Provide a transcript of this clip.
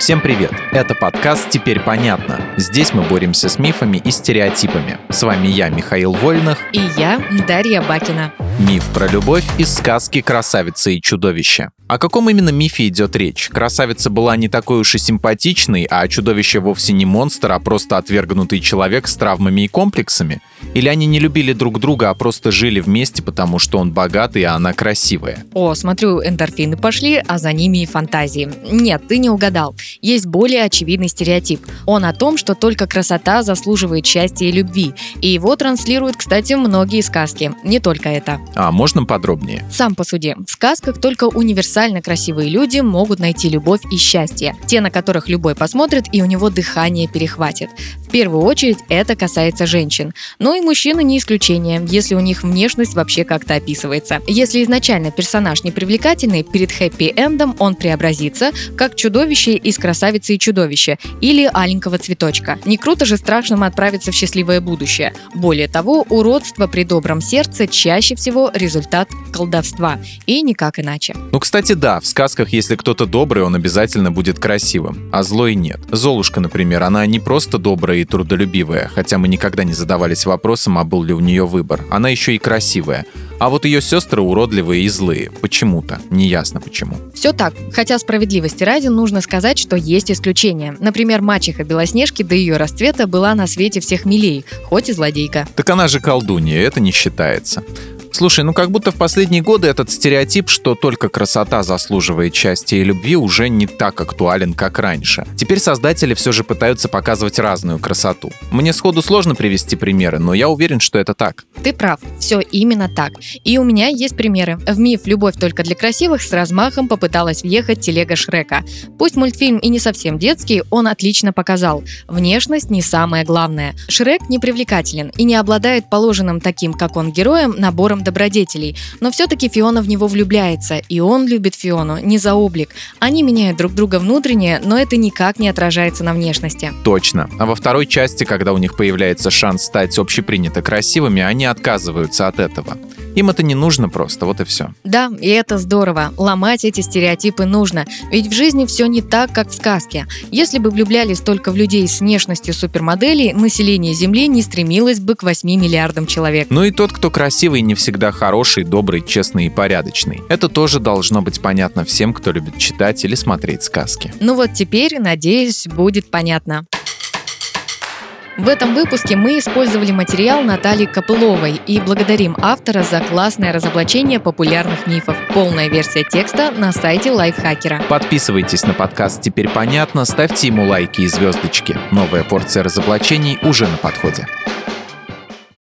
Всем привет! Это подкаст «Теперь понятно». Здесь мы боремся с мифами и стереотипами. С вами я, Михаил Вольных. И я, Дарья Бакина. Миф про любовь из сказки «Красавица и чудовище». О каком именно мифе идет речь? Красавица была не такой уж и симпатичной, а чудовище вовсе не монстр, а просто отвергнутый человек с травмами и комплексами? Или они не любили друг друга, а просто жили вместе, потому что он богатый, а она красивая? О, смотрю, эндорфины пошли, а за ними и фантазии. Нет, ты не угадал. Есть более очевидный стереотип. Он о том, что только красота заслуживает счастья и любви. И его транслируют, кстати, многие сказки. Не только это. А можно подробнее? Сам по суде. В сказках только универсально красивые люди могут найти любовь и счастье. Те, на которых любой посмотрит, и у него дыхание перехватит. В первую очередь это касается женщин. Но и мужчины не исключение, если у них внешность вообще как-то описывается. Если изначально персонаж непривлекательный, перед хэппи-эндом он преобразится, как чудовище из красавицы и чудовища или аленького цветочка. Не круто же страшным отправиться в счастливое будущее. Более того, уродство при добром сердце чаще всего результат колдовства. И никак иначе. Ну, кстати, да, в сказках, если кто-то добрый, он обязательно будет красивым, а злой нет. Золушка, например, она не просто добрая и трудолюбивая, хотя мы никогда не задавались вопросом, а был ли у нее выбор. Она еще и красивая. А вот ее сестры уродливые и злые. Почему-то. Неясно почему. Все так. Хотя справедливости ради нужно сказать, что есть исключения. Например, мачеха Белоснежки до ее расцвета была на свете всех милей, хоть и злодейка. Так она же колдунья, это не считается. Слушай, ну как будто в последние годы этот стереотип, что только красота заслуживает счастья и любви, уже не так актуален, как раньше. Теперь создатели все же пытаются показывать разную красоту. Мне сходу сложно привести примеры, но я уверен, что это так. Ты прав, все именно так. И у меня есть примеры. В миф «Любовь только для красивых» с размахом попыталась въехать телега Шрека. Пусть мультфильм и не совсем детский, он отлично показал. Внешность не самое главное. Шрек непривлекателен и не обладает положенным таким, как он, героем, набором добродетелей. Но все-таки Фиона в него влюбляется, и он любит Фиону не за облик. Они меняют друг друга внутренне, но это никак не отражается на внешности. Точно. А во второй части, когда у них появляется шанс стать общепринято красивыми, они отказываются от этого. Им это не нужно просто, вот и все. Да, и это здорово. Ломать эти стереотипы нужно. Ведь в жизни все не так, как в сказке. Если бы влюблялись только в людей с внешностью супермоделей, население Земли не стремилось бы к 8 миллиардам человек. Ну и тот, кто красивый, не всегда хороший, добрый, честный и порядочный. Это тоже должно быть понятно всем, кто любит читать или смотреть сказки. Ну вот теперь, надеюсь, будет понятно. В этом выпуске мы использовали материал Натальи Копыловой и благодарим автора за классное разоблачение популярных мифов. Полная версия текста на сайте Лайфхакера. Подписывайтесь на подкаст «Теперь понятно», ставьте ему лайки и звездочки. Новая порция разоблачений уже на подходе.